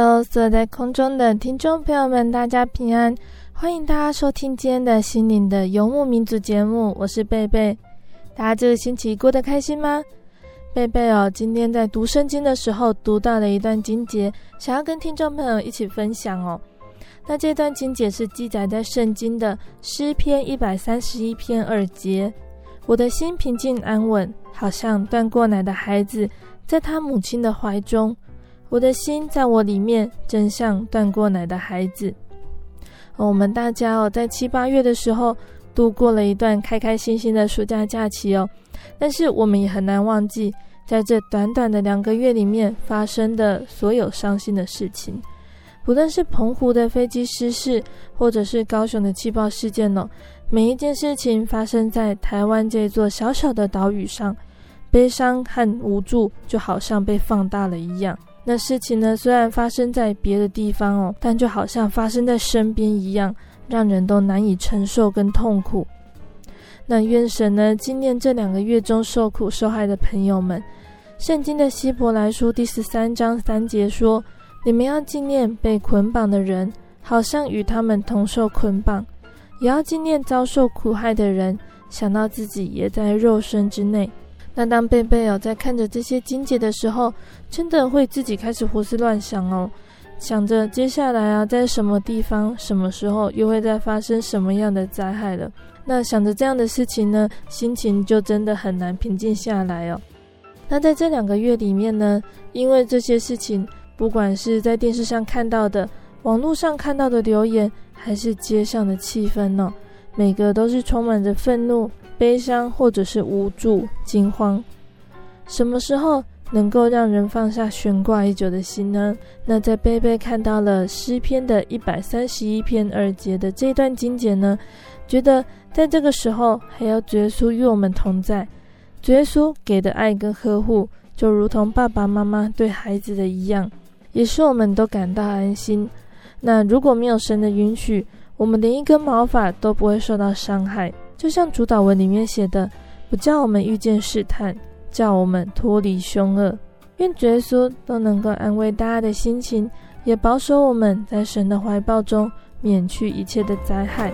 Hello，所有在空中的听众朋友们，大家平安！欢迎大家收听今天的心灵的游牧民族节目，我是贝贝。大家这个星期过得开心吗？贝贝哦，今天在读圣经的时候读到了一段经节，想要跟听众朋友一起分享哦。那这段经节是记载在圣经的诗篇一百三十一篇二节：“我的心平静安稳，好像断过奶的孩子，在他母亲的怀中。”我的心在我里面，真像断过奶的孩子。我们大家哦，在七八月的时候度过了一段开开心心的暑假假期哦。但是我们也很难忘记，在这短短的两个月里面发生的所有伤心的事情。不论是澎湖的飞机失事，或者是高雄的气爆事件哦，每一件事情发生在台湾这座小小的岛屿上，悲伤和无助就好像被放大了一样。那事情呢，虽然发生在别的地方哦，但就好像发生在身边一样，让人都难以承受跟痛苦。那愿神呢，纪念这两个月中受苦受害的朋友们。圣经的希伯来书第十三章三节说：“你们要纪念被捆绑的人，好像与他们同受捆绑；也要纪念遭受苦害的人，想到自己也在肉身之内。”那当贝贝尔在看着这些金姐的时候，真的会自己开始胡思乱想哦，想着接下来啊，在什么地方、什么时候又会再发生什么样的灾害了。那想着这样的事情呢，心情就真的很难平静下来哦。那在这两个月里面呢，因为这些事情，不管是在电视上看到的、网络上看到的留言，还是街上的气氛呢，每个都是充满着愤怒。悲伤，或者是无助、惊慌，什么时候能够让人放下悬挂已久的心呢？那在贝贝看到了诗篇的一百三十一篇二节的这段经节呢，觉得在这个时候还要主耶稣与我们同在，主耶稣给的爱跟呵护，就如同爸爸妈妈对孩子的一样，也是我们都感到安心。那如果没有神的允许，我们连一根毛发都不会受到伤害。就像主祷文里面写的，不叫我们遇见试探，叫我们脱离凶恶。愿耶稣都能够安慰大家的心情，也保守我们在神的怀抱中，免去一切的灾害。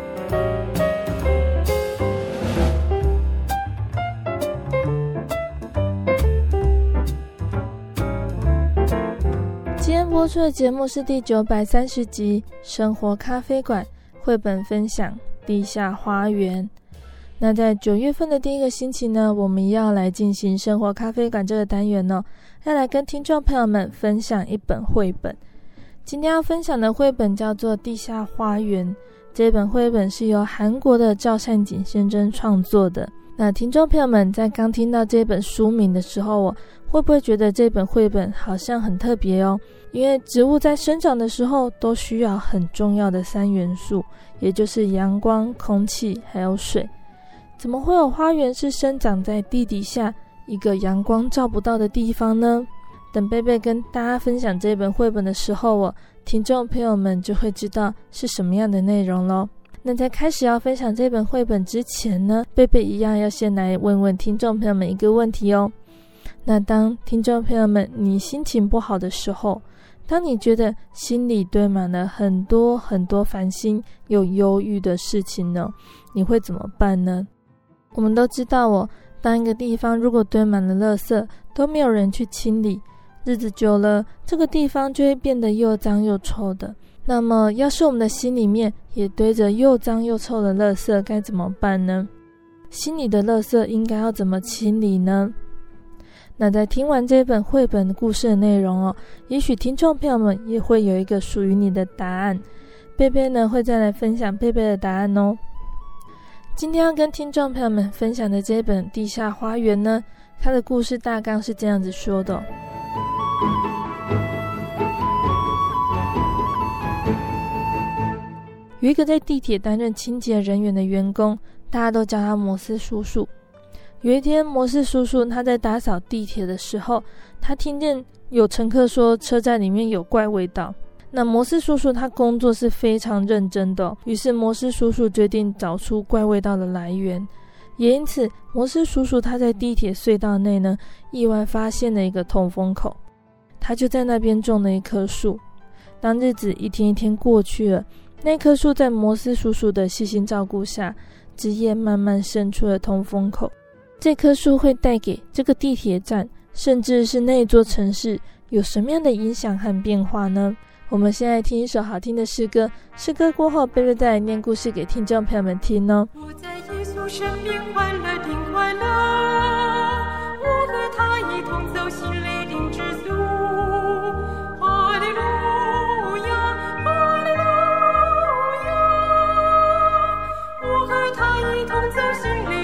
今天播出的节目是第九百三十集《生活咖啡馆》绘本分享《地下花园》。那在九月份的第一个星期呢，我们要来进行生活咖啡馆这个单元哦，要来跟听众朋友们分享一本绘本。今天要分享的绘本叫做《地下花园》，这本绘本是由韩国的赵善景先生创作的。那听众朋友们在刚听到这本书名的时候，我会不会觉得这本绘本好像很特别哦？因为植物在生长的时候都需要很重要的三元素，也就是阳光、空气还有水。怎么会有花园是生长在地底下一个阳光照不到的地方呢？等贝贝跟大家分享这本绘本的时候，我听众朋友们就会知道是什么样的内容喽。那在开始要分享这本绘本之前呢，贝贝一样要先来问问听众朋友们一个问题哦。那当听众朋友们你心情不好的时候，当你觉得心里堆满了很多很多烦心又忧郁的事情呢，你会怎么办呢？我们都知道哦，当一个地方如果堆满了垃圾，都没有人去清理，日子久了，这个地方就会变得又脏又臭的。那么，要是我们的心里面也堆着又脏又臭的垃圾，该怎么办呢？心里的垃圾应该要怎么清理呢？那在听完这本绘本故事的内容哦，也许听众朋友们也会有一个属于你的答案。贝贝呢会再来分享贝贝的答案哦。今天要跟听众朋友们分享的这本《地下花园》呢，它的故事大纲是这样子说的：有一个在地铁担任清洁人员的员工，大家都叫他摩斯叔叔。有一天，摩斯叔叔他在打扫地铁的时候，他听见有乘客说车站里面有怪味道。那摩斯叔叔他工作是非常认真的，于是摩斯叔叔决定找出怪味道的来源。也因此，摩斯叔叔他在地铁隧道内呢，意外发现了一个通风口，他就在那边种了一棵树。当日子一天一天过去了，那棵树在摩斯叔叔的细心照顾下，枝叶慢慢伸出了通风口。这棵树会带给这个地铁站，甚至是那座城市，有什么样的影响和变化呢？我们现在听一首好听的诗歌，诗歌过后，贝贝再来念故事给听众朋友们听哦。我在耶稣身边快乐的快乐，我和他一同走心灵的之路。哈利路亚，哈利路亚，我和他一同走心灵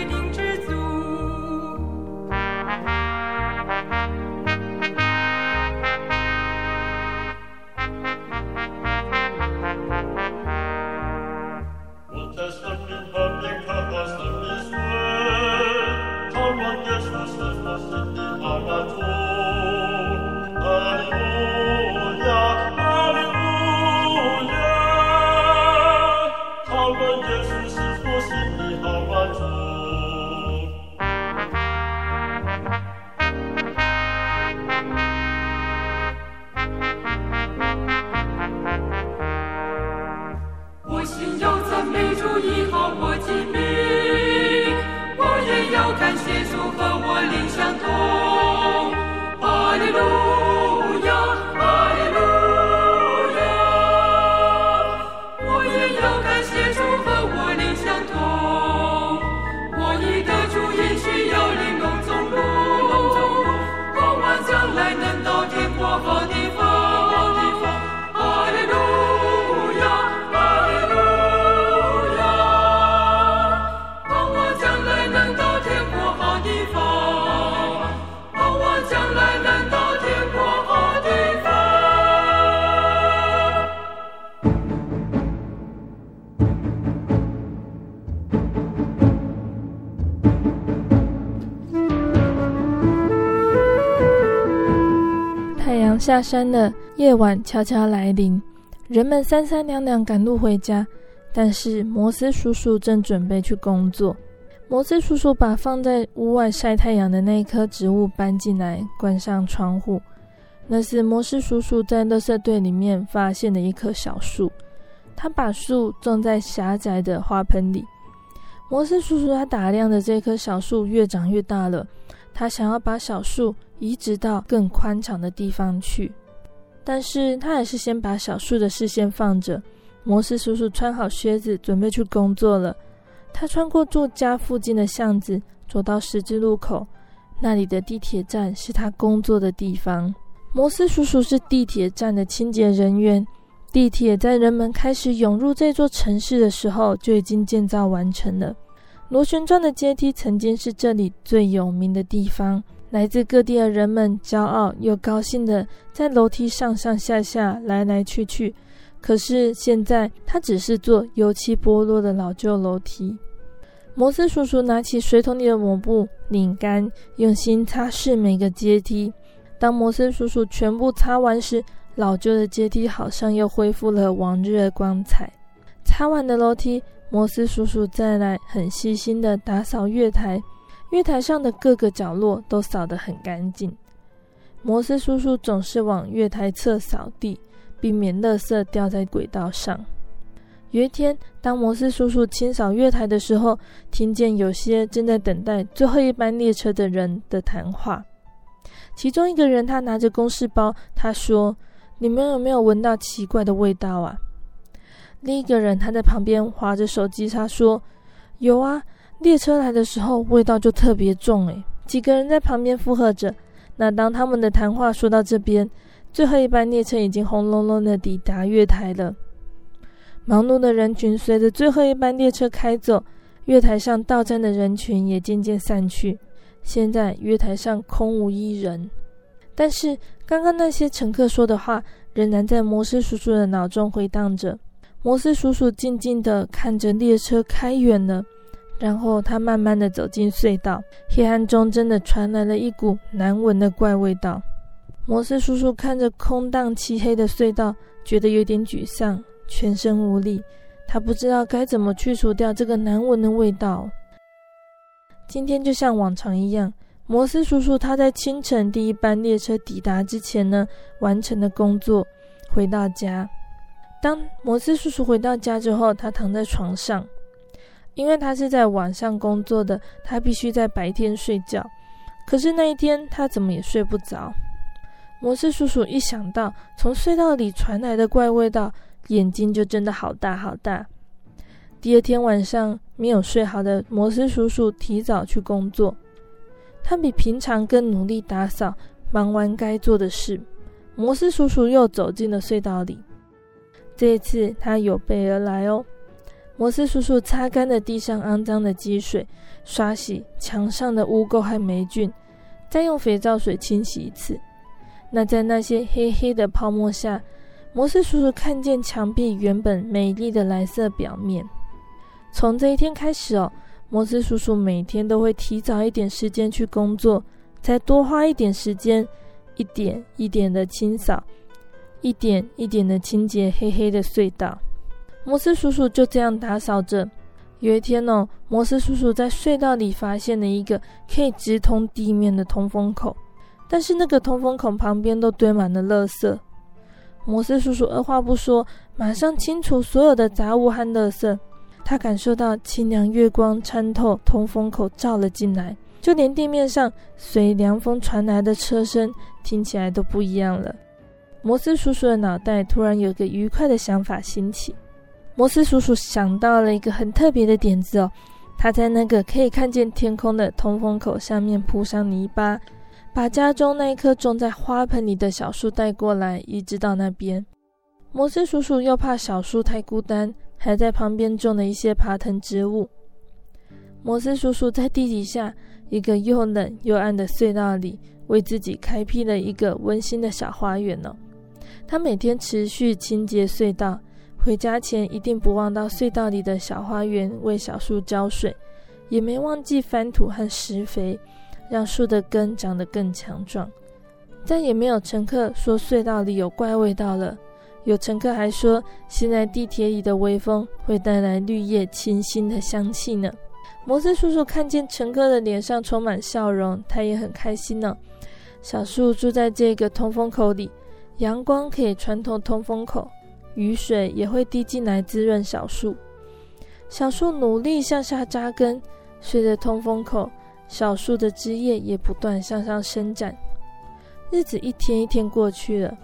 下山了，夜晚悄悄来临，人们三三两两赶路回家。但是摩斯叔叔正准备去工作。摩斯叔叔把放在屋外晒太阳的那一棵植物搬进来，关上窗户。那是摩斯叔叔在垃圾堆里面发现的一棵小树。他把树种在狭窄的花盆里。摩斯叔叔他打量的这棵小树越长越大了。他想要把小树。移植到更宽敞的地方去，但是他还是先把小树的视线放着。摩斯叔叔穿好靴子，准备去工作了。他穿过住家附近的巷子，走到十字路口，那里的地铁站是他工作的地方。摩斯叔叔是地铁站的清洁人员。地铁在人们开始涌入这座城市的时候就已经建造完成了。螺旋状的阶梯曾经是这里最有名的地方。来自各地的人们骄傲又高兴地在楼梯上上下下来来去去。可是现在，它只是座油漆剥落的老旧楼梯。摩斯叔叔拿起水桶里的抹布，拧干，用心擦拭每个阶梯。当摩斯叔叔全部擦完时，老旧的阶梯好像又恢复了往日的光彩。擦完的楼梯，摩斯叔叔再来很细心地打扫月台，月台上的各个角落都扫得很干净。摩斯叔叔总是往月台侧扫地，避免垃圾掉在轨道上。有一天，当摩斯叔叔清扫月台的时候，听见有些正在等待最后一班列车的人的谈话。其中一个人他拿着公事包，他说：“你们有没有闻到奇怪的味道啊？”另一个人他在旁边划着手机，他说：“有啊，列车来的时候味道就特别重。”诶，几个人在旁边附和着。那当他们的谈话说到这边，最后一班列车已经轰隆隆的抵达月台了。忙碌的人群随着最后一班列车开走，月台上到站的人群也渐渐散去。现在月台上空无一人，但是刚刚那些乘客说的话仍然在摩斯叔叔的脑中回荡着。摩斯叔叔静静地看着列车开远了，然后他慢慢地走进隧道。黑暗中真的传来了一股难闻的怪味道。摩斯叔叔看着空荡漆黑的隧道，觉得有点沮丧。全身无力，他不知道该怎么去除掉这个难闻的味道。今天就像往常一样，摩斯叔叔他在清晨第一班列车抵达之前呢，完成了工作，回到家。当摩斯叔叔回到家之后，他躺在床上，因为他是在晚上工作的，他必须在白天睡觉。可是那一天他怎么也睡不着。摩斯叔叔一想到从隧道里传来的怪味道，眼睛就睁得好大好大。第二天晚上，没有睡好的摩斯叔叔提早去工作，他比平常更努力打扫，忙完该做的事。摩斯叔叔又走进了隧道里，这一次他有备而来哦。摩斯叔叔擦干了地上肮脏的积水，刷洗墙上的污垢和霉菌，再用肥皂水清洗一次。那在那些黑黑的泡沫下，摩斯叔叔看见墙壁原本美丽的蓝色表面。从这一天开始哦，摩斯叔叔每天都会提早一点时间去工作，再多花一点时间，一点一点的清扫，一点一点的清洁黑黑的隧道。摩斯叔叔就这样打扫着。有一天哦，摩斯叔叔在隧道里发现了一个可以直通地面的通风口，但是那个通风口旁边都堆满了垃圾。摩斯叔叔二话不说，马上清除所有的杂物和垃圾。他感受到清凉月光穿透通风口照了进来，就连地面上随凉风传来的车声听起来都不一样了。摩斯叔叔的脑袋突然有个愉快的想法兴起。摩斯叔叔想到了一个很特别的点子哦，他在那个可以看见天空的通风口上面铺上泥巴。把家中那一棵种在花盆里的小树带过来，移植到那边。摩斯叔叔又怕小树太孤单，还在旁边种了一些爬藤植物。摩斯叔叔在地底下一个又冷又暗的隧道里，为自己开辟了一个温馨的小花园呢。他每天持续清洁隧道，回家前一定不忘到隧道里的小花园为小树浇水，也没忘记翻土和施肥。让树的根长得更强壮，再也没有乘客说隧道里有怪味道了。有乘客还说，现在地铁里的微风会带来绿叶清新的香气呢。摩斯叔叔看见乘客的脸上充满笑容，他也很开心呢。小树住在这个通风口里，阳光可以穿透通风口，雨水也会滴进来滋润小树。小树努力向下扎根，随着通风口。小树的枝叶也不断向上伸展，日子一天一天过去了。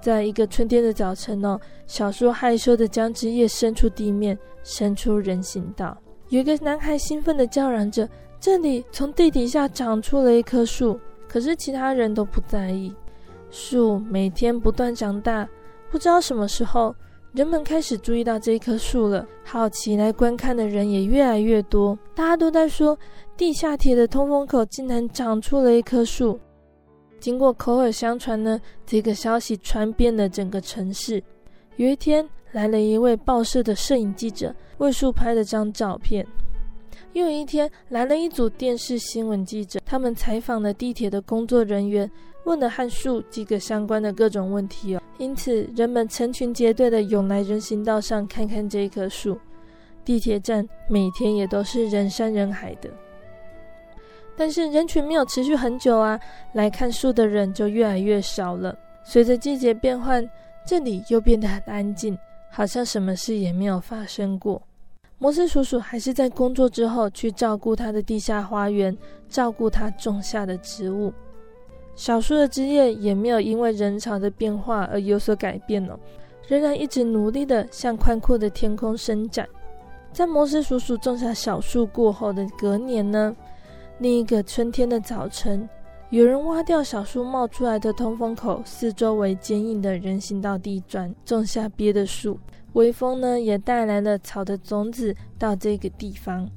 在一个春天的早晨哦，小树害羞地将枝叶伸出地面，伸出人行道。有一个男孩兴奋地叫嚷着：“这里从地底下长出了一棵树。”可是其他人都不在意。树每天不断长大，不知道什么时候。人们开始注意到这一棵树了，好奇来观看的人也越来越多。大家都在说，地下铁的通风口竟然长出了一棵树。经过口耳相传呢，这个消息传遍了整个城市。有一天，来了一位报社的摄影记者，为树拍了张照片。又有一天，来了一组电视新闻记者，他们采访了地铁的工作人员。问了和树几个相关的各种问题哦，因此人们成群结队的涌来人行道上看看这一棵树。地铁站每天也都是人山人海的。但是人群没有持续很久啊，来看树的人就越来越少了。随着季节变换，这里又变得很安静，好像什么事也没有发生过。摩斯叔叔还是在工作之后去照顾他的地下花园，照顾他种下的植物。小树的枝叶也没有因为人潮的变化而有所改变哦，仍然一直努力地向宽阔的天空伸展。在摩斯叔叔种下小树过后的隔年呢，另一个春天的早晨，有人挖掉小树冒出来的通风口，四周围坚硬的人行道地砖，种下别的树。微风呢，也带来了草的种子到这个地方。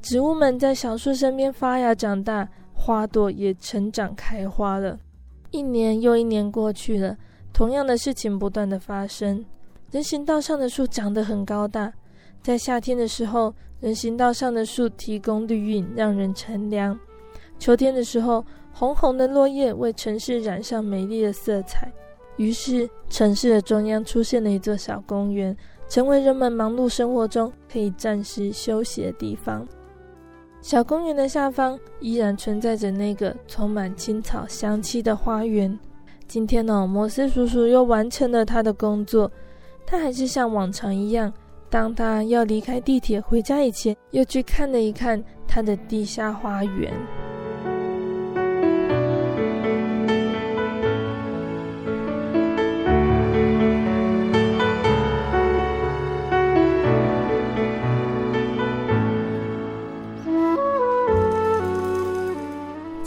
植物们在小树身边发芽长大，花朵也成长开花了。一年又一年过去了，同样的事情不断的发生。人行道上的树长得很高大，在夏天的时候，人行道上的树提供绿荫，让人乘凉。秋天的时候，红红的落叶为城市染上美丽的色彩。于是，城市的中央出现了一座小公园，成为人们忙碌生活中可以暂时休息的地方。小公园的下方依然存在着那个充满青草香气的花园。今天呢、摩斯叔叔又完成了他的工作，他还是像往常一样，当他要离开地铁回家以前，又去看了一看他的地下花园。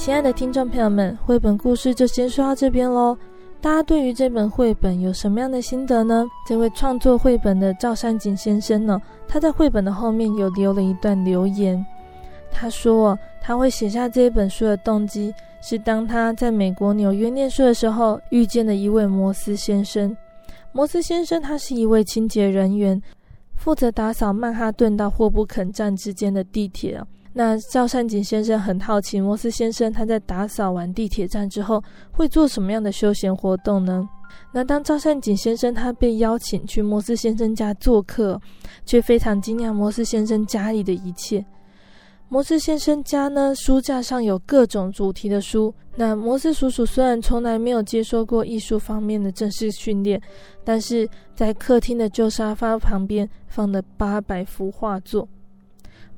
亲爱的听众朋友们，绘本故事就先说到这边喽。大家对于这本绘本有什么样的心得呢？这位创作绘本的赵善景先生呢，他在绘本的后面有留了一段留言。他说，他会写下这本书的动机是当他在美国纽约念书的时候，遇见了一位摩斯先生。摩斯先生他是一位清洁人员，负责打扫曼哈顿到霍布肯站之间的地铁。那赵善景先生很好奇，摩斯先生他在打扫完地铁站之后会做什么样的休闲活动呢？那当赵善景先生他被邀请去摩斯先生家做客，却非常惊讶摩斯先生家里的一切。摩斯先生家呢，书架上有各种主题的书。那摩斯叔叔虽然从来没有接受过艺术方面的正式训练，但是在客厅的旧沙发旁边放了八百幅画作。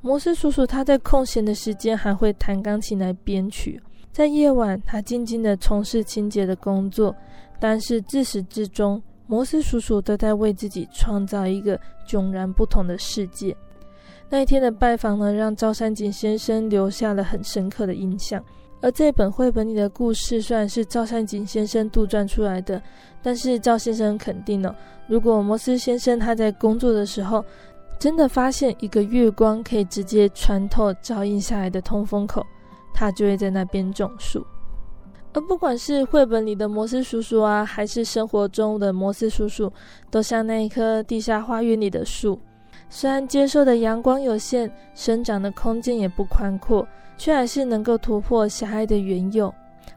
摩斯叔叔他在空闲的时间还会弹钢琴来编曲，在夜晚他静静地从事清洁的工作，但是自始至终，摩斯叔叔都在为自己创造一个迥然不同的世界。那一天的拜访呢，让赵善景先生留下了很深刻的印象。而这本绘本里的故事虽然是赵善景先生杜撰出来的，但是赵先生肯定了，如果摩斯先生他在工作的时候，真的发现一个月光可以直接穿透照映下来的通风口，他就会在那边种树。而不管是绘本里的摩斯叔叔啊，还是生活中的摩斯叔叔，都像那一棵地下花园里的树，虽然接受的阳光有限，生长的空间也不宽阔，却还是能够突破狭隘的原有，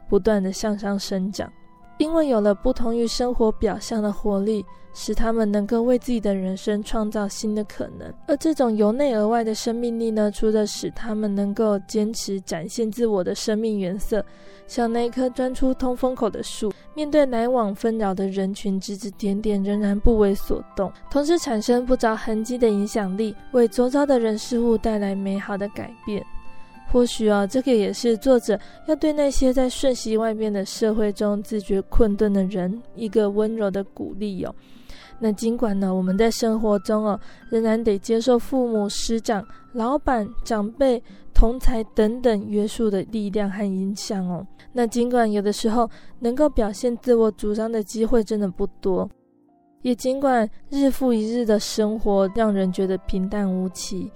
不断地向上生长。因为有了不同于生活表象的活力，使他们能够为自己的人生创造新的可能。而这种由内而外的生命力呢，除了使他们能够坚持展现自我的生命原色，像那一棵钻出通风口的树，面对来往纷扰的人群指指点点，仍然不为所动，同时产生不着痕迹的影响力，为周遭的人事物带来美好的改变。或许啊，这个也是作者要对那些在瞬息万变的社会中自觉困顿的人一个温柔的鼓励哦。那尽管呢，我们在生活中哦，仍然得接受父母、师长、老板、长辈、同才等等约束的力量和影响哦。那尽管有的时候能够表现自我主张的机会真的不多，也尽管日复一日的生活让人觉得平淡无奇。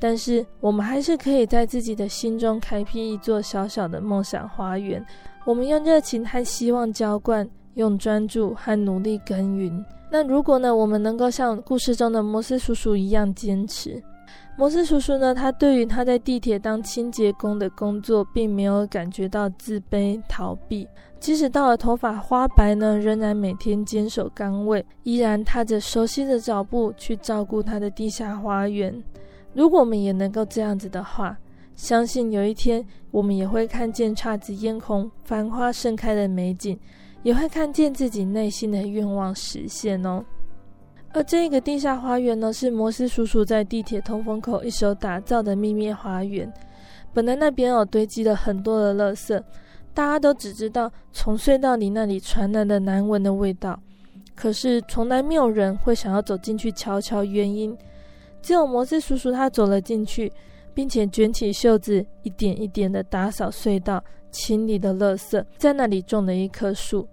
但是，我们还是可以在自己的心中开辟一座小小的梦想花园。我们用热情和希望浇灌，用专注和努力耕耘。那如果呢，我们能够像故事中的摩斯叔叔一样坚持，摩斯叔叔呢，他对于他在地铁当清洁工的工作，并没有感觉到自卑、逃避。即使到了头发花白呢，仍然每天坚守岗位，依然踏着熟悉的脚步去照顾他的地下花园。如果我们也能够这样子的话，相信有一天我们也会看见姹紫嫣红、繁花盛开的美景。也会看见自己内心的愿望实现哦。而这个地下花园呢，是摩斯叔叔在地铁通风口一手打造的秘密花园。本来那边哦堆积了很多的垃圾，大家都只知道从隧道里那里传来的难闻的味道，可是从来没有人会想要走进去瞧瞧原因。只有摩斯叔叔他走了进去，并且卷起袖子，一点一点的打扫隧道。清理的垃圾，在那里种了一棵树。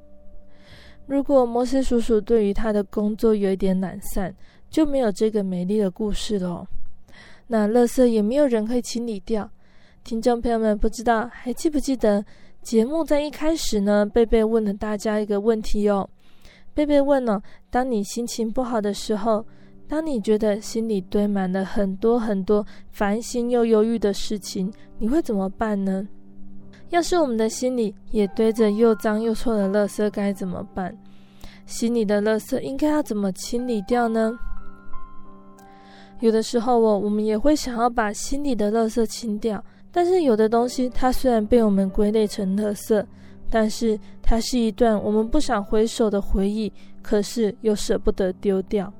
如果摩斯叔叔对于他的工作有一点懒散，就没有这个美丽的故事了。那垃圾也没有人可以清理掉。听众朋友们，不知道还记不记得节目在一开始呢？贝贝问了大家一个问题哦。贝贝问了：当你心情不好的时候，当你觉得心里堆满了很多很多烦心又忧郁的事情，你会怎么办呢？要是我们的心里也堆着又脏又臭的垃圾，该怎么办？心里的垃圾应该要怎么清理掉呢？有的时候哦，我们也会想要把心里的垃圾清掉，但是有的东西它虽然被我们归类成垃圾，但是它是一段我们不想回首的回忆，可是又舍不得丢掉。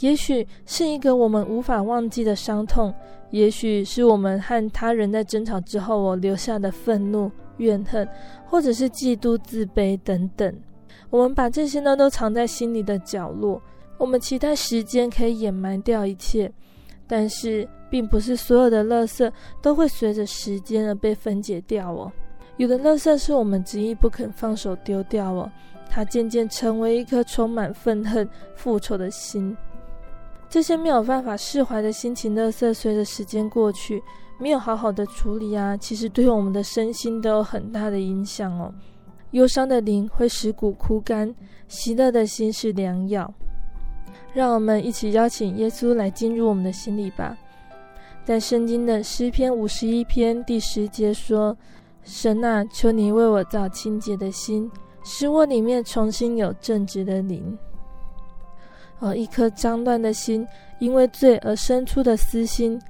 也许是一个我们无法忘记的伤痛。也许是我们和他人在争吵之后，我留下的愤怒、怨恨，或者是嫉妒、自卑等等。我们把这些呢都藏在心里的角落。我们期待时间可以掩埋掉一切，但是并不是所有的垃圾都会随着时间而被分解掉哦。有的垃圾是我们执意不肯放手丢掉哦，它渐渐成为一颗充满愤恨、复仇的心。这些没有办法释怀的心情，垃圾随着时间过去，没有好好的处理啊，其实对我们的身心都有很大的影响哦。忧伤的灵会使骨枯干，喜乐的心是良药。让我们一起邀请耶稣来进入我们的心里吧。在圣经的诗篇五十一篇第十节说：“神啊，求你为我造清洁的心，使我里面重新有正直的灵。”而一颗脏乱的心，因为罪而生出的私心，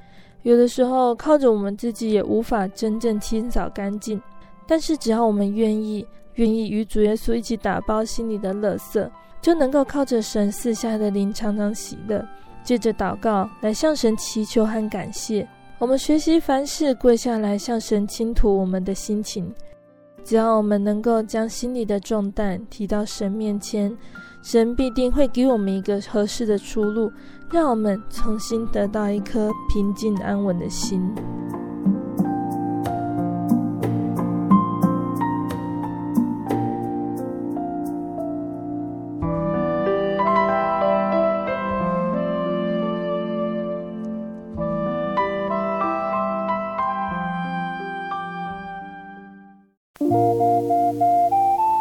有的时候靠着我们自己也无法真正清扫干净。但是只要我们愿意，愿意与主耶稣一起打包心里的垃圾，就能够靠着神赐下的灵常常喜乐。借着祷告来向神祈求和感谢，我们学习凡事跪下来向神倾吐我们的心情。只要我们能够将心里的重担提到神面前。神必定会给我们一个合适的出路，让我们重新得到一颗平静安稳的心。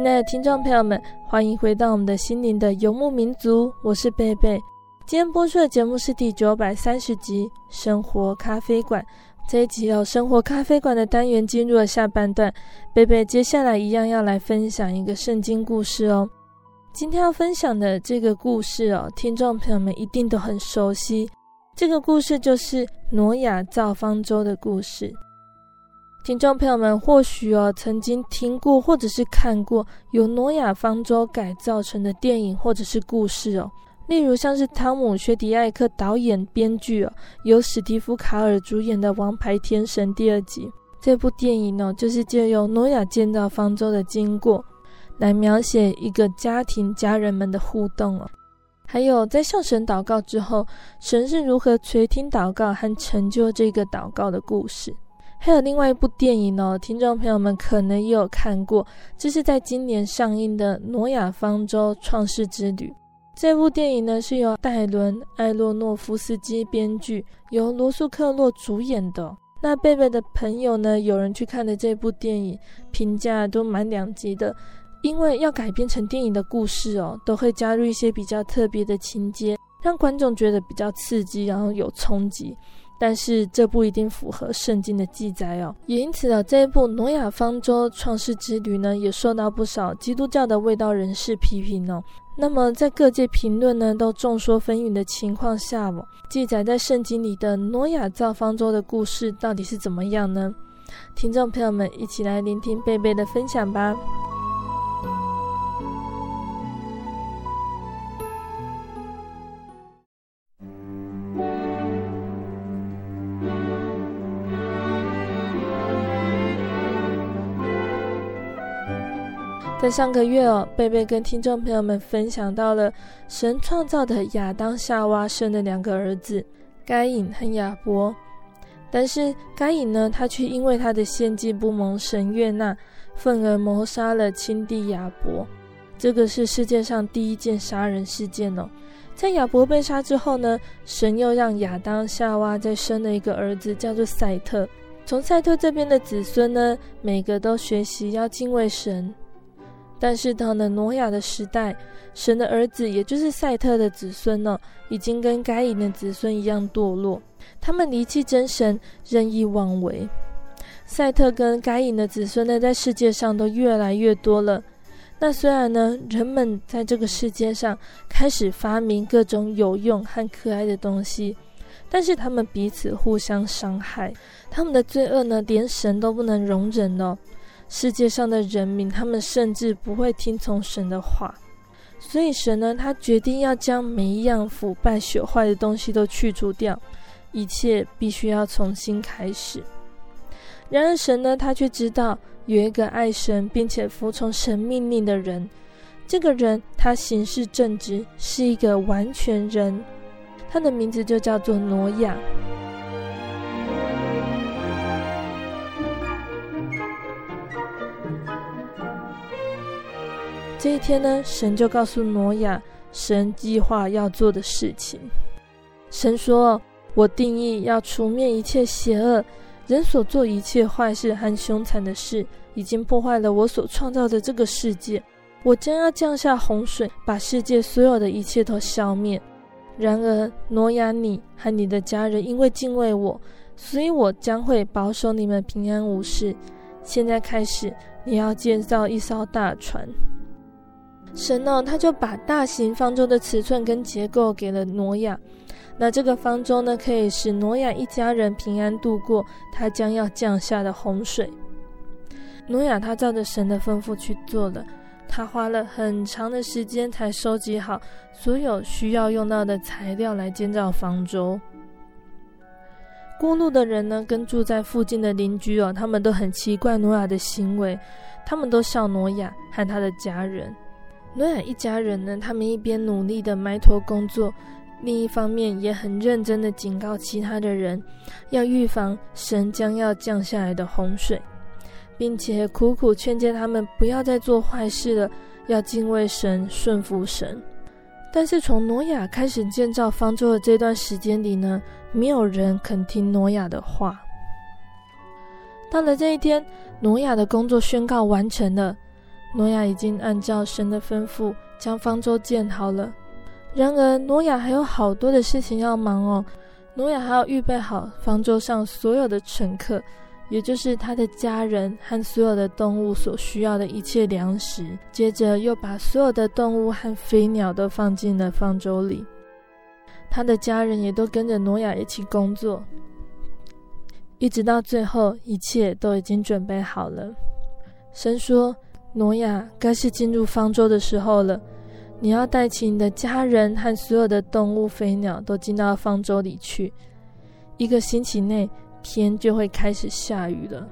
亲爱的听众朋友们，欢迎回到我们的心灵的游牧民族，我是贝贝。今天播出的节目是第九百三十集《生活咖啡馆》。这一集哦，《生活咖啡馆》的单元进入了下半段，贝贝接下来一样要来分享一个圣经故事哦。今天要分享的这个故事哦，听众朋友们一定都很熟悉。这个故事就是挪亚造方舟的故事。听众朋友们或许哦曾经听过或者是看过由挪亚方舟改造成的电影或者是故事哦，例如像是汤姆·薛迪艾克导演编剧哦，由史蒂夫·卡尔主演的《王牌天神》第二集。这部电影哦，就是借由挪亚建造方舟的经过，来描写一个家庭家人们的互动哦，还有在向神祷告之后，神是如何垂听祷告和成就这个祷告的故事。还有另外一部电影哦，听众朋友们可能也有看过，这是在今年上映的《挪亚方舟创世之旅》。这部电影呢是由戴伦·艾洛诺夫斯基编剧，由罗素克洛主演的。那贝贝的朋友呢，有人去看的这部电影，评价都蛮两极的，因为要改编成电影的故事哦，都会加入一些比较特别的情节，让观众觉得比较刺激，然后有冲击。但是这不一定符合圣经的记载哦，也因此呢，这一部《挪亚方舟创世之旅》呢，也受到不少基督教的卫道人士批评哦。那么在各界评论呢都众说纷纭的情况下哦，记载在圣经里的挪亚造方舟的故事到底是怎么样呢？听众朋友们，一起来聆听贝贝的分享吧。在上个月哦，贝贝跟听众朋友们分享到了神创造的亚当夏娃生的两个儿子该隐和亚伯，但是该隐呢，他却因为他的献祭不蒙神悦纳，愤而谋杀了亲弟亚伯。这个是世界上第一件杀人事件哦。在亚伯被杀之后呢，神又让亚当夏娃再生了一个儿子，叫做赛特。从赛特这边的子孙呢，每个都学习要敬畏神。但是到了挪亚的时代，神的儿子，也就是赛特的子孙呢，已经跟该隐的子孙一样堕落。他们离弃真神，任意妄为。赛特跟该隐的子孙呢，在世界上都越来越多了。那虽然呢，人们在这个世界上开始发明各种有用和可爱的东西，但是他们彼此互相伤害，他们的罪恶呢，连神都不能容忍哦。世界上的人民，他们甚至不会听从神的话，所以神呢，他决定要将每一样腐败朽坏的东西都去除掉，一切必须要重新开始。然而神呢，他却知道有一个爱神并且服从神命令的人，这个人他行事正直，是一个完全人，他的名字就叫做挪亚。这一天呢，神就告诉挪亚，神计划要做的事情。神说：“我定义要除灭一切邪恶，人所做一切坏事和凶残的事，已经破坏了我所创造的这个世界。我将要降下洪水，把世界所有的一切都消灭。然而，挪亚你和你的家人因为敬畏我，所以我将会保守你们平安无事。现在开始，你要建造一艘大船。”神呢，他就把大型方舟的尺寸跟结构给了挪亚。那这个方舟呢，可以使挪亚一家人平安度过他将要降下的洪水。挪亚他照着神的吩咐去做了，他花了很长的时间才收集好所有需要用到的材料来建造方舟。过路的人呢，跟住在附近的邻居哦，他们都很奇怪挪亚的行为，他们都笑挪亚和他的家人。挪亚一家人呢，他们一边努力的埋头工作，另一方面也很认真的警告其他的人，要预防神将要降下来的洪水，并且苦苦劝诫他们不要再做坏事了，要敬畏神，顺服神。但是从挪亚开始建造方舟的这段时间里呢，没有人肯听挪亚的话。到了这一天，挪亚的工作宣告完成了，挪亚已经按照神的吩咐将方舟建好了。然而，挪亚还有好多的事情要忙哦，挪亚还要预备好方舟上所有的乘客。也就是他的家人和所有的动物所需要的一切粮食，接着又把所有的动物和飞鸟都放进了方舟里。他的家人也都跟着挪亚一起工作，一直到最后，一切都已经准备好了。神说：“挪亚，该是进入方舟的时候了。你要带起你的家人和所有的动物、飞鸟都进到方舟里去。一个星期内。”天就会开始下雨了。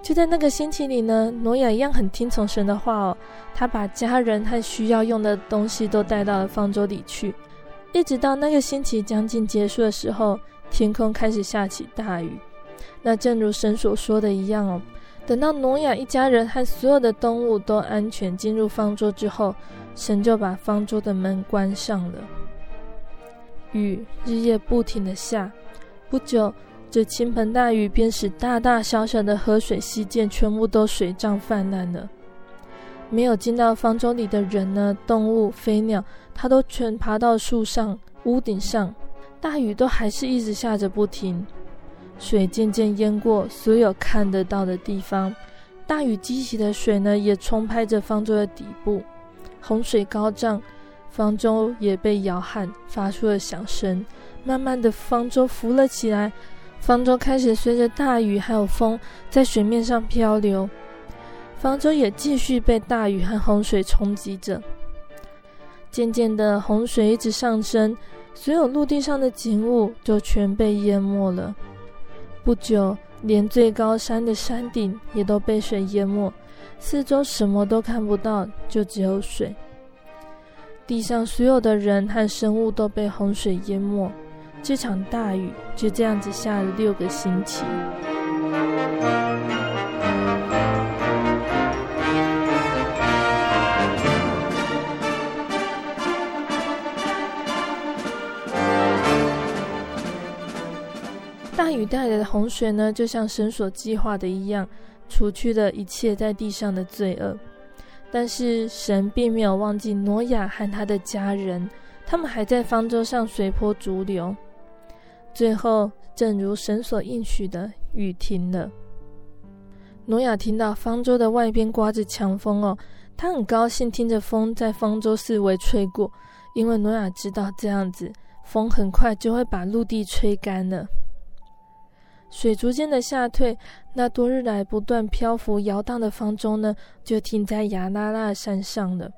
就在那个星期里呢，挪亚一样很听从神的话哦，他把家人和需要用的东西都带到了方舟里去。一直到那个星期将近结束的时候，天空开始下起大雨。那正如神所说的一样哦，等到挪亚一家人和所有的动物都安全进入方舟之后，神就把方舟的门关上了。雨日夜不停地下。不久，这倾盆大雨便使大大小小的河水溪涧全部都水涨泛滥了。没有进到方舟里的人呢，动物、飞鸟，它都全爬到树上、屋顶上。大雨都还是一直下着不停，水渐渐淹过所有看得到的地方。大雨激起的水呢，也冲拍着方舟的底部，洪水高涨，方舟也被摇撼，发出了响声。慢慢的，方舟浮了起来，方舟开始随着大雨还有风在水面上漂流，方舟也继续被大雨和洪水冲击着。渐渐的，洪水一直上升，所有陆地上的景物就全被淹没了。不久，连最高山的山顶也都被水淹没，四周什么都看不到，就只有水。地上所有的人和生物都被洪水淹没。这场大雨就这样子下了六个星期。雨带来的洪水呢，就像神所计划的一样，除去了一切在地上的罪恶。但是神并没有忘记挪亚和他的家人，他们还在方舟上随波逐流。最后，正如神所应许的，雨停了。挪亚听到方舟的外边刮着强风哦，他很高兴，听着风在方舟四围吹过，因为挪亚知道这样子，风很快就会把陆地吹干了。水逐渐的下退，那多日来不断漂浮摇荡的方舟呢，就停在亚拉拉山上了。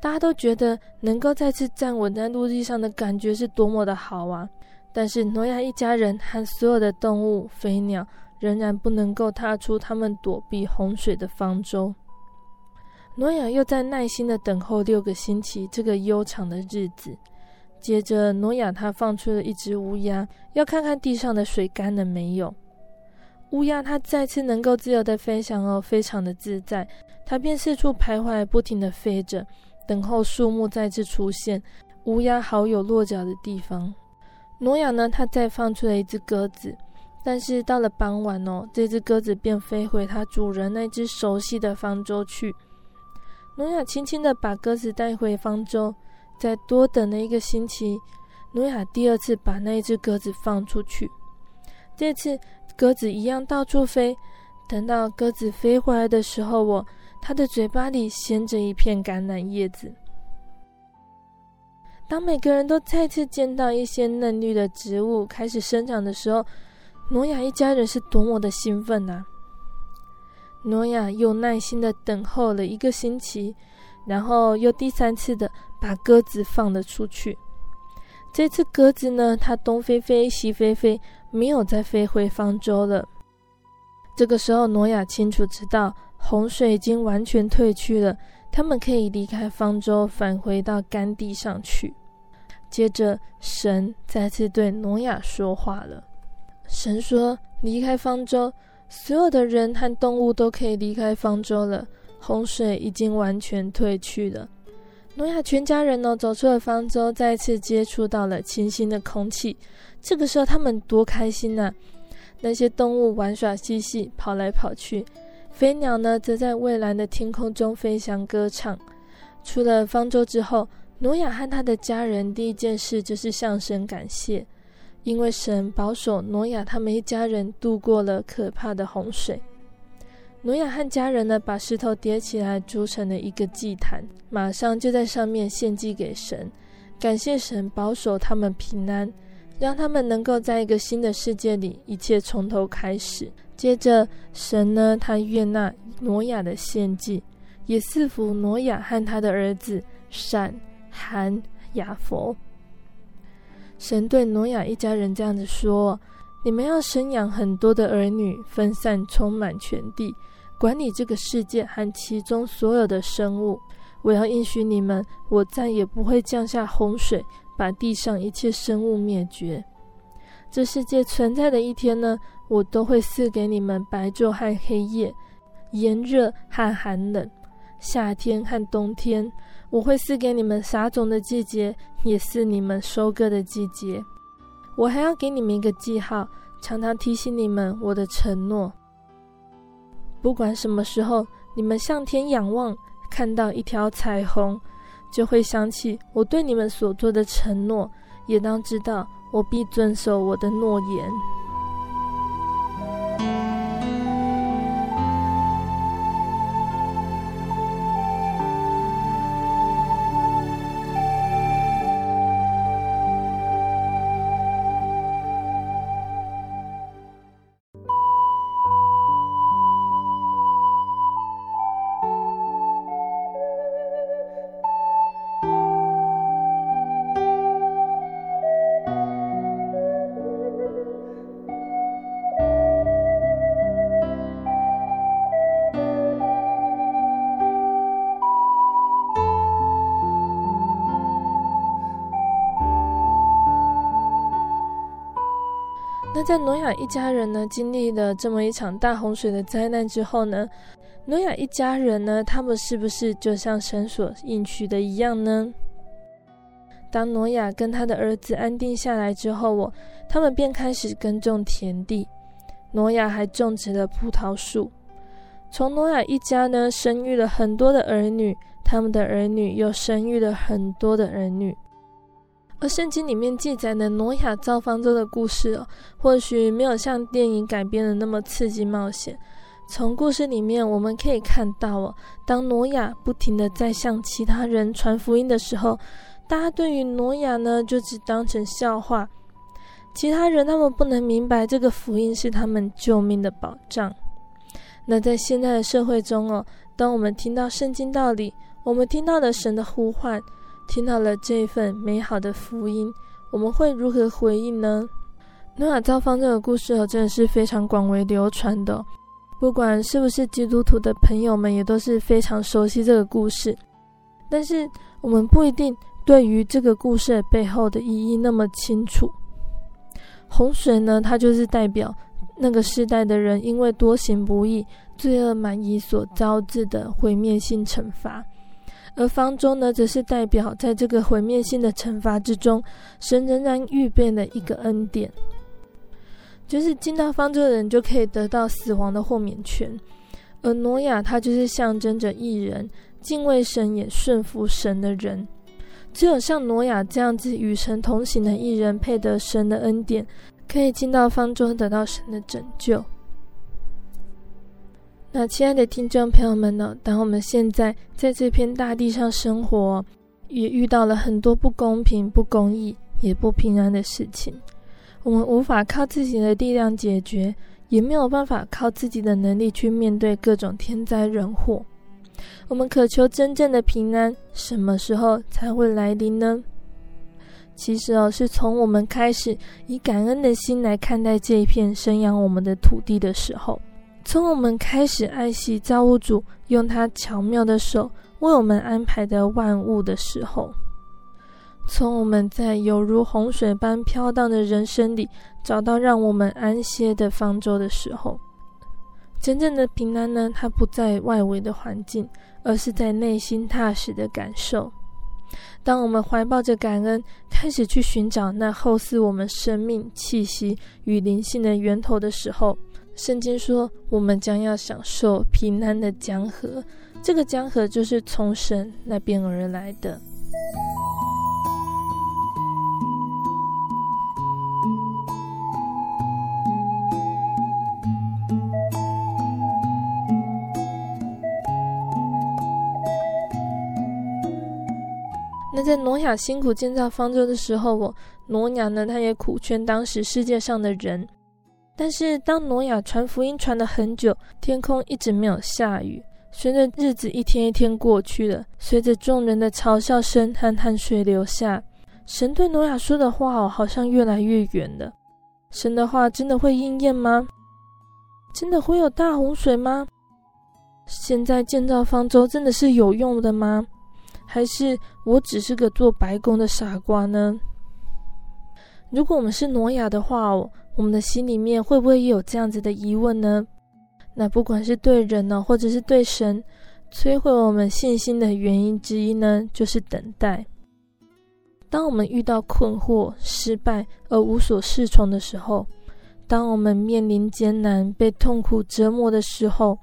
大家都觉得能够再次站稳在陆地上的感觉是多么的好啊！但是挪亚一家人和所有的动物、飞鸟仍然不能够踏出他们躲避洪水的方舟。挪亚又在耐心的等候六个星期这个悠长的日子。接着，挪亚他放出了一只乌鸦，要看看地上的水干了没有。乌鸦它再次能够自由的飞翔哦，非常的自在。它便四处徘徊，不停的飞着，等候树木再次出现，乌鸦好有落脚的地方。挪亚呢，他再放出了一只鸽子，但是到了傍晚哦，这只鸽子便飞回它主人那只熟悉的方舟去。挪亚轻轻的把鸽子带回方舟，再多等了一个星期，挪亚第二次把那只鸽子放出去。这次鸽子一样到处飞，等到鸽子飞回来的时候，我它的嘴巴里衔着一片橄榄叶子。当每个人都再次见到一些嫩绿的植物开始生长的时候，挪亚一家人是多么的兴奋呐、啊！挪亚又耐心的等候了一个星期，然后又第三次的把鸽子放了出去。这次鸽子呢，它东飞飞，西飞飞，没有再飞回方舟了。这个时候，挪亚清楚知道洪水已经完全退去了，他们可以离开方舟，返回到干地上去。接着，神再次对挪亚说话了。神说：“离开方舟，所有的人和动物都可以离开方舟了。洪水已经完全退去了。”挪亚全家人呢，走出了方舟，再次接触到了清新的空气。这个时候，他们多开心呐、那些动物玩耍嬉戏，跑来跑去；飞鸟呢，则在蔚蓝的天空中飞翔歌唱。出了方舟之后，挪亚和他的家人第一件事就是向神感谢，因为神保守挪亚他们一家人度过了可怕的洪水。挪亚和家人呢，把石头叠起来筑成了一个祭坛，马上就在上面献祭给神，感谢神保守他们平安，让他们能够在一个新的世界里，一切从头开始。接着，神呢，他悦纳挪亚的献祭，也赐福挪亚和他的儿子闪。含雅弗，神对挪亚一家人这样子说：“你们要生养很多的儿女，分散充满全地，管理这个世界和其中所有的生物。我要应许你们，我再也不会降下洪水，把地上一切生物灭绝。这世界存在的一天呢，我都会赐给你们白昼和黑夜，炎热和寒冷，夏天和冬天。”我会赐给你们撒种的季节，也是你们收割的季节。我还要给你们一个记号，常常提醒你们我的承诺。不管什么时候，你们向天仰望，看到一条彩虹，就会想起我对你们所做的承诺，也当知道我必遵守我的诺言。那在挪亚一家人呢，经历了这么一场大洪水的灾难之后呢，挪亚一家人呢，他们是不是就像神所应许的一样呢？当挪亚跟他的儿子安定下来之后，哦，他们便开始耕种田地。挪亚还种植了葡萄树。从挪亚一家呢，生育了很多的儿女，他们的儿女又生育了很多的儿女。而圣经里面记载的挪亚造方舟的故事哦，或许没有像电影改编的那么刺激冒险。从故事里面我们可以看到哦，当挪亚不停地在向其他人传福音的时候，大家对于挪亚呢就只当成笑话。其他人他们不能明白这个福音是他们救命的保障。那在现在的社会中哦，当我们听到圣经道理，我们听到了神的呼唤。听到了这份美好的福音，我们会如何回应呢？诺亚造方舟这个故事，真的是非常广为流传的。不管是不是基督徒的朋友们，也都是非常熟悉这个故事。但是我们不一定对于这个故事背后的意义那么清楚。洪水呢，它就是代表那个时代的人因为多行不义、罪恶满溢所招致的毁灭性惩罚。而方舟呢，则是代表在这个毁灭性的惩罚之中，神仍然预备了一个恩典，就是进到方舟的人就可以得到死亡的豁免权。而挪亚他就是象征着一人，敬畏神也顺服神的人。只有像挪亚这样子与神同行的义人，配得神的恩典，可以进到方舟得到神的拯救。那亲爱的听众朋友们呢？当我们现在在这片大地上生活，也遇到了很多不公平、不公义、也不平安的事情，我们无法靠自己的力量解决，也没有办法靠自己的能力去面对各种天灾人祸。我们渴求真正的平安，什么时候才会来临呢？其实哦，是从我们开始以感恩的心来看待这一片生养我们的土地的时候，从我们开始爱惜造物主用他巧妙的手为我们安排的万物的时候，从我们在犹如洪水般飘荡的人生里找到让我们安歇的方舟的时候，真正的平安呢，它不在外围的环境，而是在内心踏实的感受。当我们怀抱着感恩，开始去寻找那后似我们生命气息与灵性的源头的时候，圣经说，我们将要享受平安的江河。这个江河就是从神那边而来的。那在挪亚辛苦建造方舟的时候，我挪亚呢，他也苦劝当时世界上的人。但是当挪亚传福音传了很久，天空一直没有下雨，随着日子一天一天过去了，随着众人的嘲笑声和汗水流下，神对挪亚说的话哦，好像越来越远了。神的话真的会应验吗？真的会有大洪水吗？现在建造方舟真的是有用的吗？还是我只是个做白工的傻瓜呢？如果我们是挪亚的话，哦我们的心里面会不会也有这样子的疑问呢？那不管是对人呢，或者是对神，摧毁我们信心的原因之一呢，就是等待。当我们遇到困惑、失败而无所适从的时候，当我们面临艰难、被痛苦折磨的时候，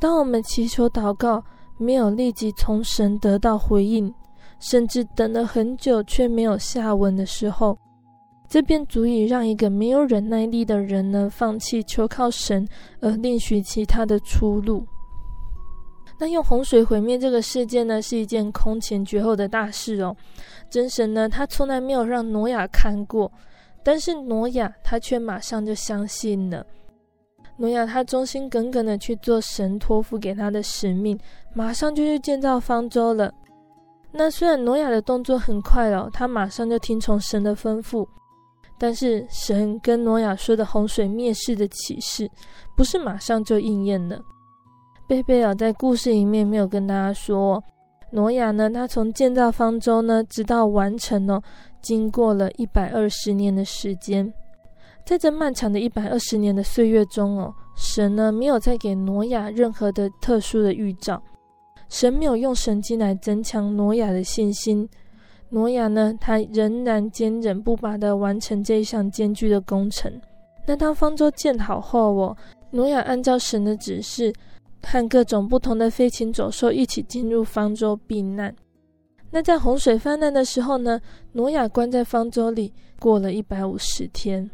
当我们祈求祷告，没有立即从神得到回应，甚至等了很久却没有下文的时候，这便足以让一个没有忍耐力的人呢，放弃求靠神，而另寻其他的出路。那用洪水毁灭这个事件呢，是一件空前绝后的大事哦。真神呢，他从来没有让挪亚看过，但是挪亚他却马上就相信了。挪亚他忠心耿耿的去做神托付给他的使命，马上就去建造方舟了。那虽然挪亚的动作很快哦，他马上就听从神的吩咐，但是神跟挪亚说的洪水灭世的启示，不是马上就应验了。贝贝尔在故事里面没有跟大家说，挪亚呢，他从建造方舟呢，直到完成哦，经过了一百二十年的时间。在这漫长的一百二十年的岁月中，哦，神呢没有再给挪亚任何的特殊的预兆，神没有用神迹来增强挪亚的信心。挪亚呢，他仍然坚忍不拔地完成这一项艰巨的工程。那当方舟建好后，哦，挪亚按照神的指示，和各种不同的飞禽走兽一起进入方舟避难。那在洪水泛滥的时候呢，挪亚关在方舟里过了一百五十天。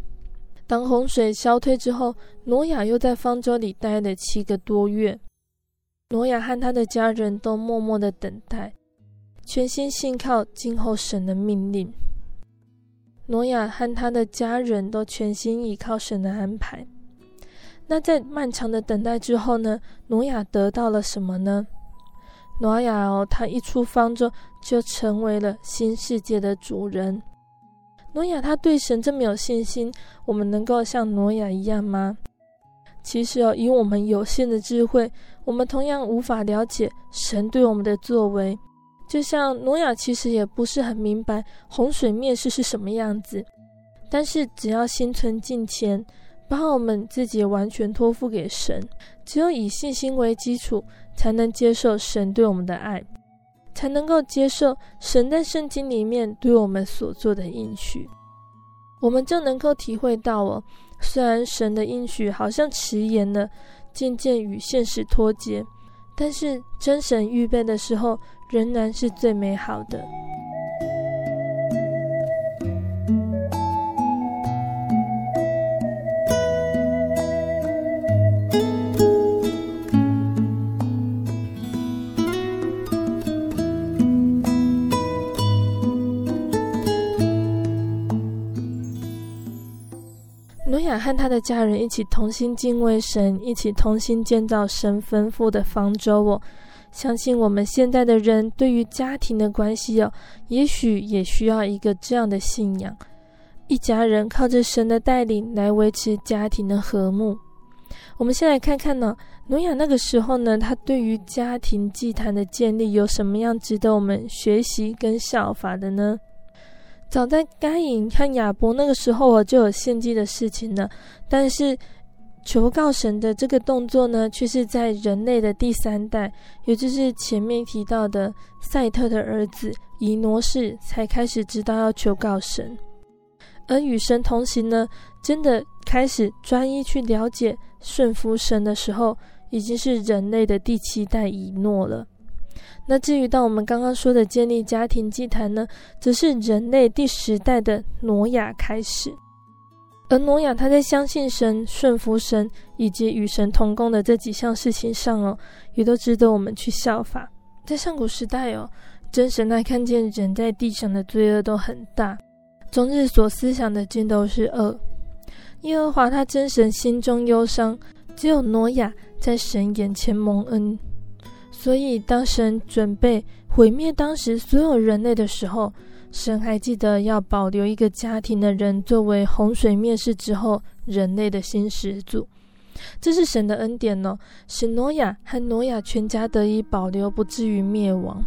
当洪水消退之后，挪亚又在方舟里待了七个多月。挪亚和他的家人都默默的等待，全心信靠今后神的命令。挪亚和他的家人都全心依靠神的安排。那在漫长的等待之后呢？挪亚得到了什么呢？挪亚哦，他一出方舟就成为了新世界的主人。挪亚他对神这么有信心，我们能够像挪亚一样吗？其实哦，以我们有限的智慧，我们同样无法了解神对我们的作为。就像挪亚其实也不是很明白洪水灭世是什么样子，但是只要心存敬虔，把我们自己完全托付给神，只有以信心为基础，才能接受神对我们的爱。才能够接受神在圣经里面对我们所做的应许，我们就能够体会到哦，虽然神的应许好像迟延了，渐渐与现实脱节，但是真神预备的时候，仍然是最美好的。和他的家人一起同心敬畏神，一起同心建造神吩咐的方舟哦，相信我们现在的人对于家庭的关系哦，也许也需要一个这样的信仰：一家人靠着神的带领来维持家庭的和睦。我们先来看看呢，挪亚那个时候呢，他对于家庭祭坛的建立有什么样值得我们学习跟效法的呢？早在该隐和亚伯那个时候，我就有献祭的事情了，但是。求告神的这个动作呢，却是在人类的第三代，也就是前面提到的赛特的儿子以挪士才开始知道要求告神。而与神同行呢，真的开始专一去了解顺服神的时候，已经是人类的第七代以诺了。那至于到我们刚刚说的建立家庭祭坛呢，则是人类第十代的挪亚开始。而挪亚他在相信神、顺服神以及与神同工的这几项事情上哦，也都值得我们去效法。在上古时代哦，真神来看见人在地上的罪恶都很大，终日所思想的尽都是恶。耶和华他真神心中忧伤，只有挪亚在神眼前蒙恩。所以当神准备毁灭当时所有人类的时候，神还记得要保留一个家庭的人作为洪水灭世之后人类的新始祖，这是神的恩典呢，使挪亚和挪亚全家得以保留，不至于灭亡。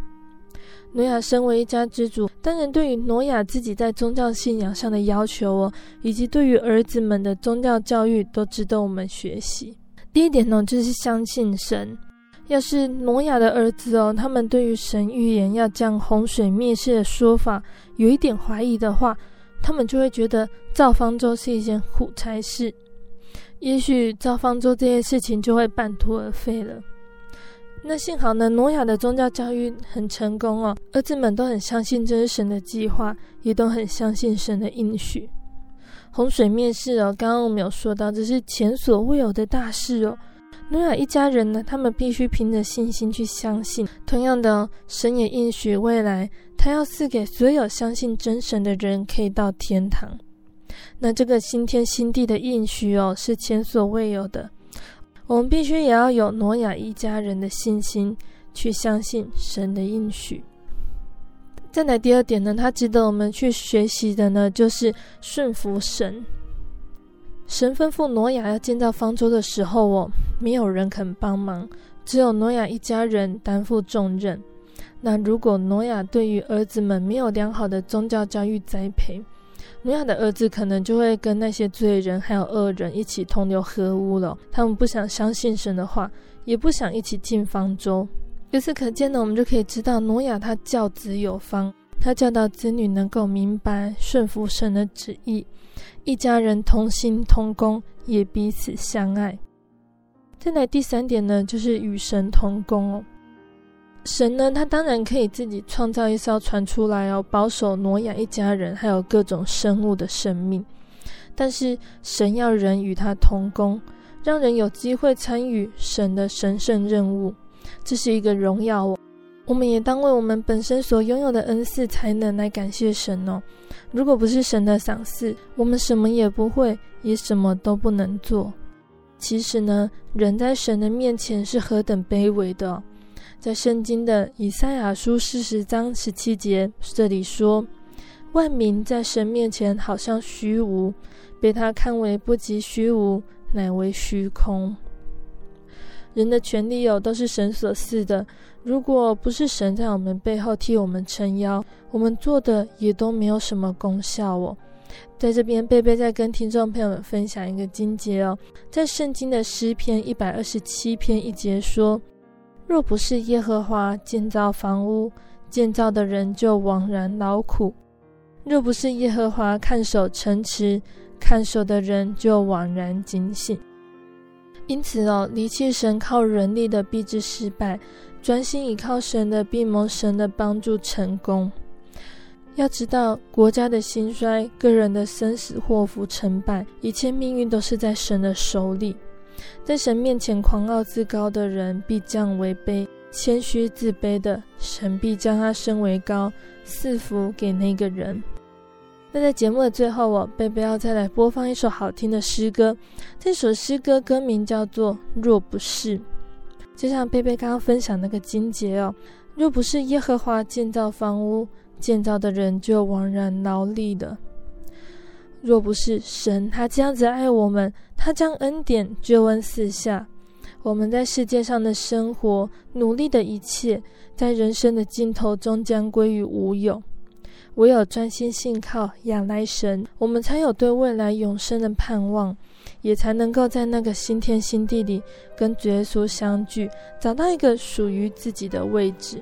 挪亚身为一家之主，当然对于挪亚自己在宗教信仰上的要求哦，以及对于儿子们的宗教教育，都值得我们学习。第一点呢，就是相信神。要是挪亚的儿子哦，他们对于神预言要将洪水灭世的说法有一点怀疑的话，他们就会觉得造方舟是一件苦差事，也许造方舟这件事情就会半途而废了。那幸好呢，挪亚的宗教教育很成功哦，儿子们都很相信这是神的计划，也都很相信神的应许。洪水灭世哦，刚刚我们有说到，这是前所未有的大事哦。挪亚一家人呢，他们必须凭着信心去相信。同样的，神也应许未来，他要赐给所有相信真神的人，可以到天堂。那这个新天新地的应许哦，是前所未有的。我们必须也要有挪亚一家人的信心，去相信神的应许。再来第二点呢，它值得我们去学习的呢，就是顺服神。神吩咐挪亚要建造方舟的时候，哦，没有人肯帮忙，只有挪亚一家人担负重任。那如果挪亚对于儿子们没有良好的宗教教育栽培，挪亚的儿子可能就会跟那些罪人还有恶人一起同流合污了。他们不想相信神的话，也不想一起进方舟。由此可见呢，我们就可以知道挪亚他教子有方，他教导子女能够明白顺服神的旨意。一家人同心同工，也彼此相爱。再来第三点呢，就是与神同工哦。神呢，他当然可以自己创造一艘船出来哦，保守挪亚一家人还有各种生物的生命。但是神要人与他同工，让人有机会参与神的神圣任务，这是一个荣耀哦。我们也当为我们本身所拥有的恩赐才能来感谢神哦。如果不是神的赏赐，我们什么也不会，也什么都不能做。其实呢，人在神的面前是何等卑微的。在圣经的以赛亚书四十章十七节这里说：“万民在神面前好像虚无，被他看为不及虚无，乃为虚空。”人的权利哦，都是神所赐的。如果不是神在我们背后替我们撑腰，我们做的也都没有什么功效哦。在这边，贝贝再跟听众朋友们分享一个经节哦，在圣经的诗篇一百二十七篇一节说：“若不是耶和华建造房屋，建造的人就枉然劳苦；若不是耶和华看守城池，看守的人就枉然警醒。”因此哦，离弃神靠人力的必致失败，专心倚靠神的必蒙神的帮助成功。要知道，国家的兴衰、个人的生死祸福成败，一切命运都是在神的手里。在神面前狂傲自高的人必降为卑，谦虚自卑的神必将他升为高，赐福给那个人。那在节目的最后，我贝贝要再来播放一首好听的诗歌。这首诗歌歌名叫做《若不是》。就像贝贝刚刚分享那个金节哦，若不是耶和华建造房屋，建造的人就枉然劳力了。若不是神他这样子爱我们，他将恩典救恩赐下，我们在世界上的生活、努力的一切，在人生的尽头终将归于无有。唯有专心信靠、仰赖神，我们才有对未来永生的盼望。也才能够在那个新天新地里跟主耶稣相聚，找到一个属于自己的位置。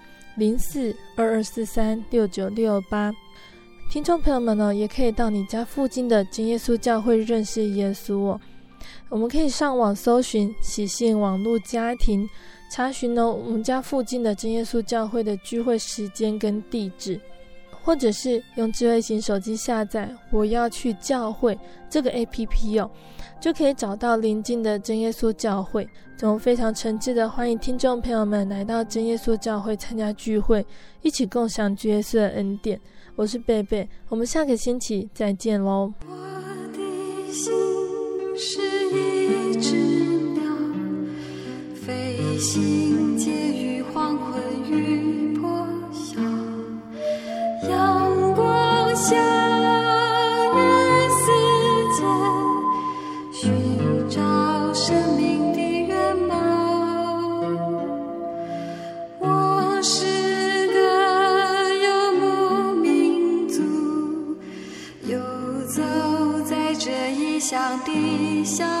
零四二二四三六九六八，听众朋友们呢，也可以到你家附近的真耶稣教会认识耶稣哦。我们可以上网搜寻喜信网络家庭，查询呢我们家附近的真耶稣教会的聚会时间跟地址，或者是用智慧型手机下载“我要去教会”这个 APP 哦，就可以找到邻近的真耶稣教会。总非常诚挚的欢迎听众朋友们来到真耶稣教会参加聚会，一起共享主耶稣的恩典。我是贝贝，我们下个星期再见喽。我的心是一只鸟，飞行介于黄昏与破晓，阳光下。笑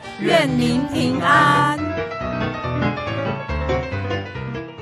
愿您平安。